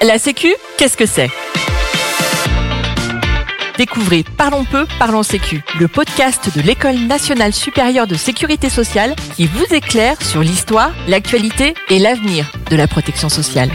La Sécu, qu'est-ce que c'est? Découvrez Parlons peu, parlons Sécu, le podcast de l'École nationale supérieure de sécurité sociale qui vous éclaire sur l'histoire, l'actualité et l'avenir de la protection sociale.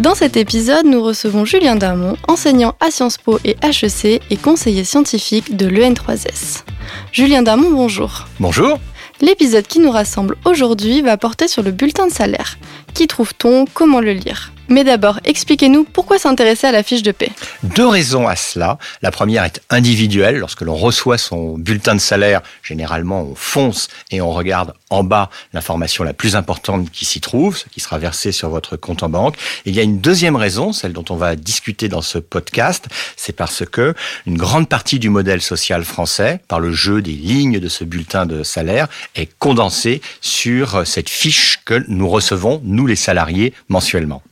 Dans cet épisode, nous recevons Julien Darmon, enseignant à Sciences Po et HEC et conseiller scientifique de l'EN3S. Julien Darmon, bonjour. Bonjour. L'épisode qui nous rassemble aujourd'hui va porter sur le bulletin de salaire. Qui trouve-t-on? Comment le lire? Mais d'abord, expliquez-nous pourquoi s'intéresser à la fiche de paie. Deux raisons à cela. La première est individuelle. Lorsque l'on reçoit son bulletin de salaire, généralement on fonce et on regarde en bas l'information la plus importante qui s'y trouve, ce qui sera versé sur votre compte en banque. Il y a une deuxième raison, celle dont on va discuter dans ce podcast, c'est parce que une grande partie du modèle social français, par le jeu des lignes de ce bulletin de salaire, est condensée sur cette fiche que nous recevons, nous les salariés, mensuellement.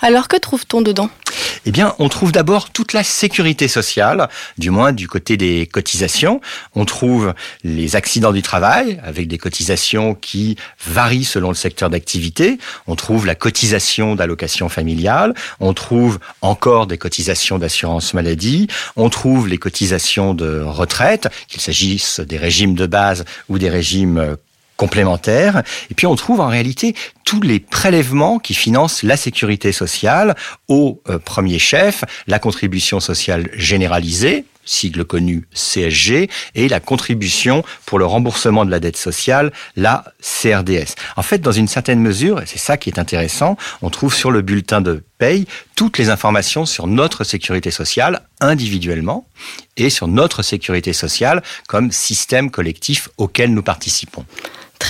Alors que trouve-t-on dedans? Eh bien, on trouve d'abord toute la sécurité sociale, du moins du côté des cotisations. On trouve les accidents du travail, avec des cotisations qui varient selon le secteur d'activité. On trouve la cotisation d'allocation familiale. On trouve encore des cotisations d'assurance maladie. On trouve les cotisations de retraite, qu'il s'agisse des régimes de base ou des régimes complémentaires. Et puis on trouve en réalité tous les prélèvements qui financent la sécurité sociale au euh, premier chef, la contribution sociale généralisée, sigle connu CSG, et la contribution pour le remboursement de la dette sociale, la CRDS. En fait, dans une certaine mesure, et c'est ça qui est intéressant, on trouve sur le bulletin de paye toutes les informations sur notre sécurité sociale individuellement et sur notre sécurité sociale comme système collectif auquel nous participons.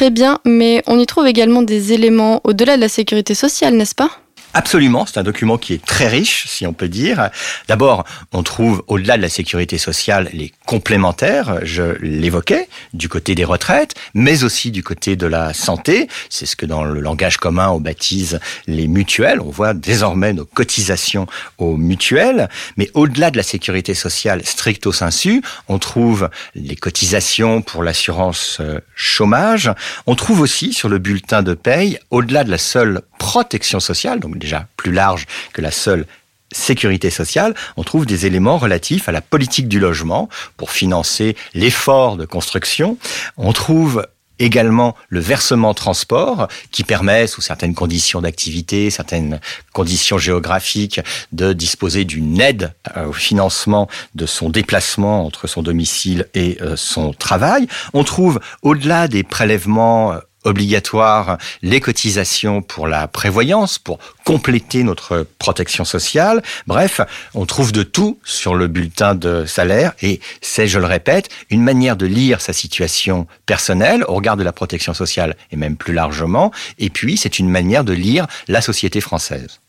Très bien, mais on y trouve également des éléments au-delà de la sécurité sociale, n'est-ce pas? Absolument, c'est un document qui est très riche, si on peut dire. D'abord, on trouve au-delà de la sécurité sociale les complémentaires, je l'évoquais, du côté des retraites, mais aussi du côté de la santé. C'est ce que dans le langage commun on baptise les mutuelles. On voit désormais nos cotisations aux mutuelles. Mais au-delà de la sécurité sociale stricto sensu, on trouve les cotisations pour l'assurance euh, chômage. On trouve aussi sur le bulletin de paye, au-delà de la seule protection sociale, déjà plus large que la seule sécurité sociale, on trouve des éléments relatifs à la politique du logement pour financer l'effort de construction. On trouve également le versement transport qui permet, sous certaines conditions d'activité, certaines conditions géographiques, de disposer d'une aide euh, au financement de son déplacement entre son domicile et euh, son travail. On trouve, au-delà des prélèvements euh, obligatoire les cotisations pour la prévoyance, pour compléter notre protection sociale. Bref, on trouve de tout sur le bulletin de salaire et c'est, je le répète, une manière de lire sa situation personnelle au regard de la protection sociale et même plus largement. Et puis, c'est une manière de lire la société française.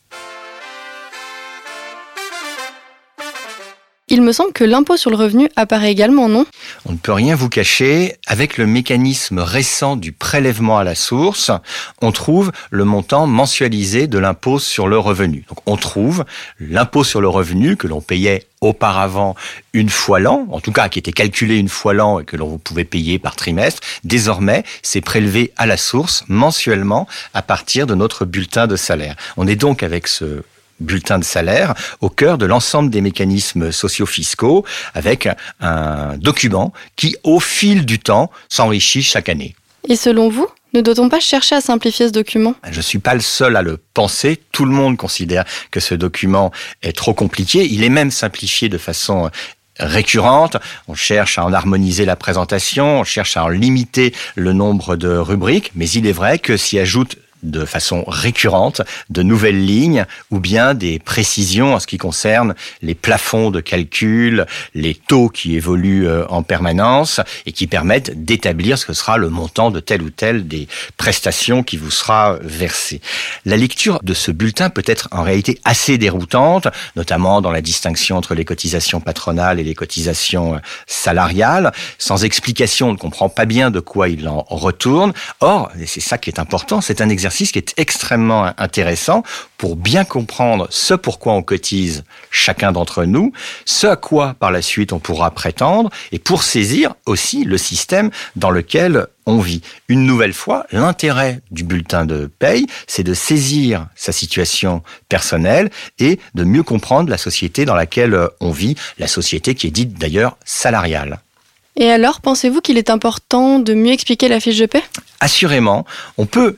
Il me semble que l'impôt sur le revenu apparaît également, non? On ne peut rien vous cacher. Avec le mécanisme récent du prélèvement à la source, on trouve le montant mensualisé de l'impôt sur le revenu. Donc on trouve l'impôt sur le revenu que l'on payait auparavant une fois l'an, en tout cas qui était calculé une fois l'an et que l'on pouvait payer par trimestre, désormais c'est prélevé à la source mensuellement à partir de notre bulletin de salaire. On est donc avec ce bulletin de salaire au cœur de l'ensemble des mécanismes socio-fiscaux avec un document qui, au fil du temps, s'enrichit chaque année. Et selon vous, ne doit-on pas chercher à simplifier ce document? Je ne suis pas le seul à le penser. Tout le monde considère que ce document est trop compliqué. Il est même simplifié de façon récurrente. On cherche à en harmoniser la présentation, on cherche à en limiter le nombre de rubriques, mais il est vrai que s'y ajoute de façon récurrente de nouvelles lignes ou bien des précisions en ce qui concerne les plafonds de calcul, les taux qui évoluent euh, en permanence et qui permettent d'établir ce que sera le montant de telle ou telle des prestations qui vous sera versée. La lecture de ce bulletin peut être en réalité assez déroutante, notamment dans la distinction entre les cotisations patronales et les cotisations euh, salariales. Sans explication, on ne comprend pas bien de quoi il en retourne. Or, et c'est ça qui est important, c'est un exercice exercice qui est extrêmement intéressant pour bien comprendre ce pourquoi on cotise chacun d'entre nous, ce à quoi par la suite on pourra prétendre, et pour saisir aussi le système dans lequel on vit. Une nouvelle fois, l'intérêt du bulletin de paye, c'est de saisir sa situation personnelle et de mieux comprendre la société dans laquelle on vit, la société qui est dite d'ailleurs salariale. Et alors, pensez-vous qu'il est important de mieux expliquer la fiche de paie? Assurément, on peut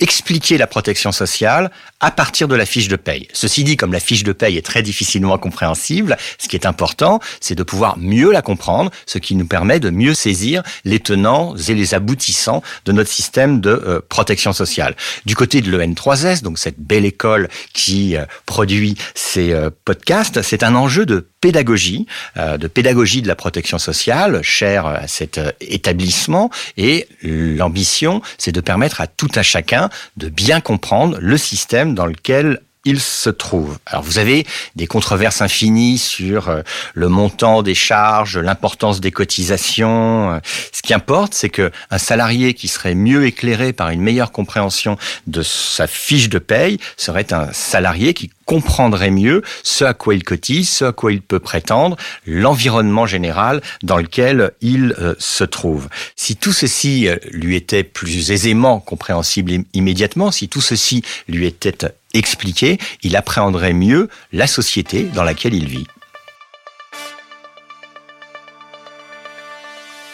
expliquer la protection sociale à partir de la fiche de paye. Ceci dit, comme la fiche de paye est très difficilement compréhensible, ce qui est important, c'est de pouvoir mieux la comprendre, ce qui nous permet de mieux saisir les tenants et les aboutissants de notre système de euh, protection sociale. Du côté de l'EN3S, donc cette belle école qui euh, produit ces euh, podcasts, c'est un enjeu de pédagogie, de pédagogie de la protection sociale, cher à cet établissement, et l'ambition, c'est de permettre à tout à chacun de bien comprendre le système dans lequel il se trouve. Alors vous avez des controverses infinies sur euh, le montant des charges, l'importance des cotisations. Euh, ce qui importe, c'est que un salarié qui serait mieux éclairé par une meilleure compréhension de sa fiche de paye serait un salarié qui comprendrait mieux ce à quoi il cotise, ce à quoi il peut prétendre, l'environnement général dans lequel il euh, se trouve. Si tout ceci lui était plus aisément compréhensible immédiatement, si tout ceci lui était expliqué, il appréhenderait mieux la société dans laquelle il vit.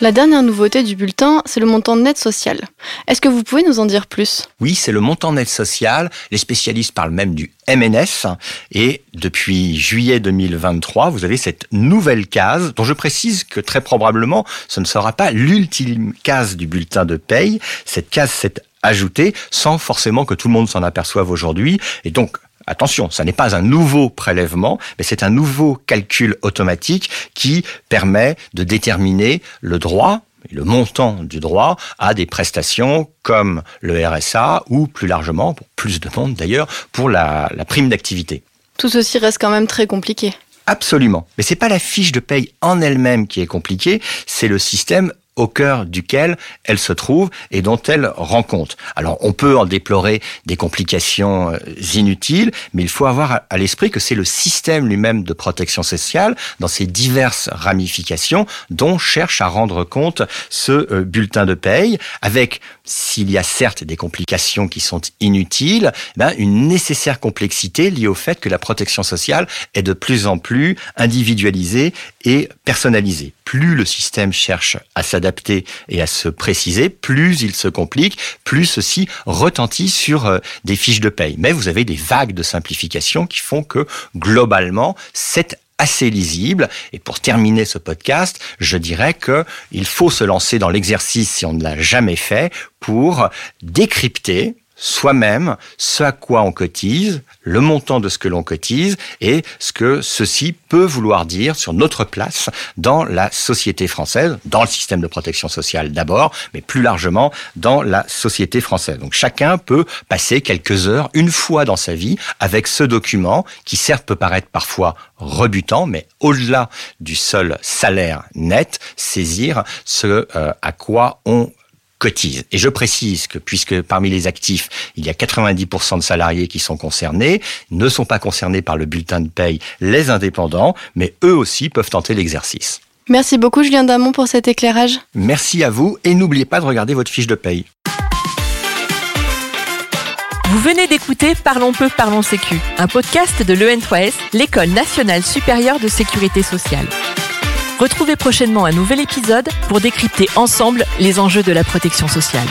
La dernière nouveauté du bulletin, c'est le montant net social. Est-ce que vous pouvez nous en dire plus? Oui, c'est le montant net social. Les spécialistes parlent même du MNS. Et depuis juillet 2023, vous avez cette nouvelle case, dont je précise que très probablement, ce ne sera pas l'ultime case du bulletin de paye. Cette case s'est ajouté sans forcément que tout le monde s'en aperçoive aujourd'hui. Et donc, Attention, ça n'est pas un nouveau prélèvement, mais c'est un nouveau calcul automatique qui permet de déterminer le droit, le montant du droit à des prestations comme le RSA ou plus largement, pour plus de monde d'ailleurs, pour la, la prime d'activité. Tout ceci reste quand même très compliqué. Absolument. Mais c'est pas la fiche de paye en elle-même qui est compliquée, c'est le système au cœur duquel elle se trouve et dont elle rend compte. Alors on peut en déplorer des complications euh, inutiles, mais il faut avoir à l'esprit que c'est le système lui-même de protection sociale dans ses diverses ramifications dont cherche à rendre compte ce euh, bulletin de paye avec s'il y a certes des complications qui sont inutiles, ben une nécessaire complexité liée au fait que la protection sociale est de plus en plus individualisée et personnalisée. Plus le système cherche à s'adapter et à se préciser, plus il se complique, plus ceci retentit sur euh, des fiches de paye. Mais vous avez des vagues de simplification qui font que globalement, cette assez lisible. Et pour terminer ce podcast, je dirais que il faut se lancer dans l'exercice si on ne l'a jamais fait pour décrypter soi-même ce à quoi on cotise, le montant de ce que l'on cotise et ce que ceci peut vouloir dire sur notre place dans la société française, dans le système de protection sociale d'abord, mais plus largement dans la société française. Donc chacun peut passer quelques heures, une fois dans sa vie, avec ce document qui certes peut paraître parfois rebutant, mais au-delà du seul salaire net, saisir ce euh, à quoi on et je précise que puisque parmi les actifs, il y a 90% de salariés qui sont concernés, ne sont pas concernés par le bulletin de paye les indépendants, mais eux aussi peuvent tenter l'exercice. Merci beaucoup Julien Damon pour cet éclairage. Merci à vous et n'oubliez pas de regarder votre fiche de paye. Vous venez d'écouter Parlons peu, parlons sécu, un podcast de l'EN3S, l'École nationale supérieure de sécurité sociale. Retrouvez prochainement un nouvel épisode pour décrypter ensemble les enjeux de la protection sociale.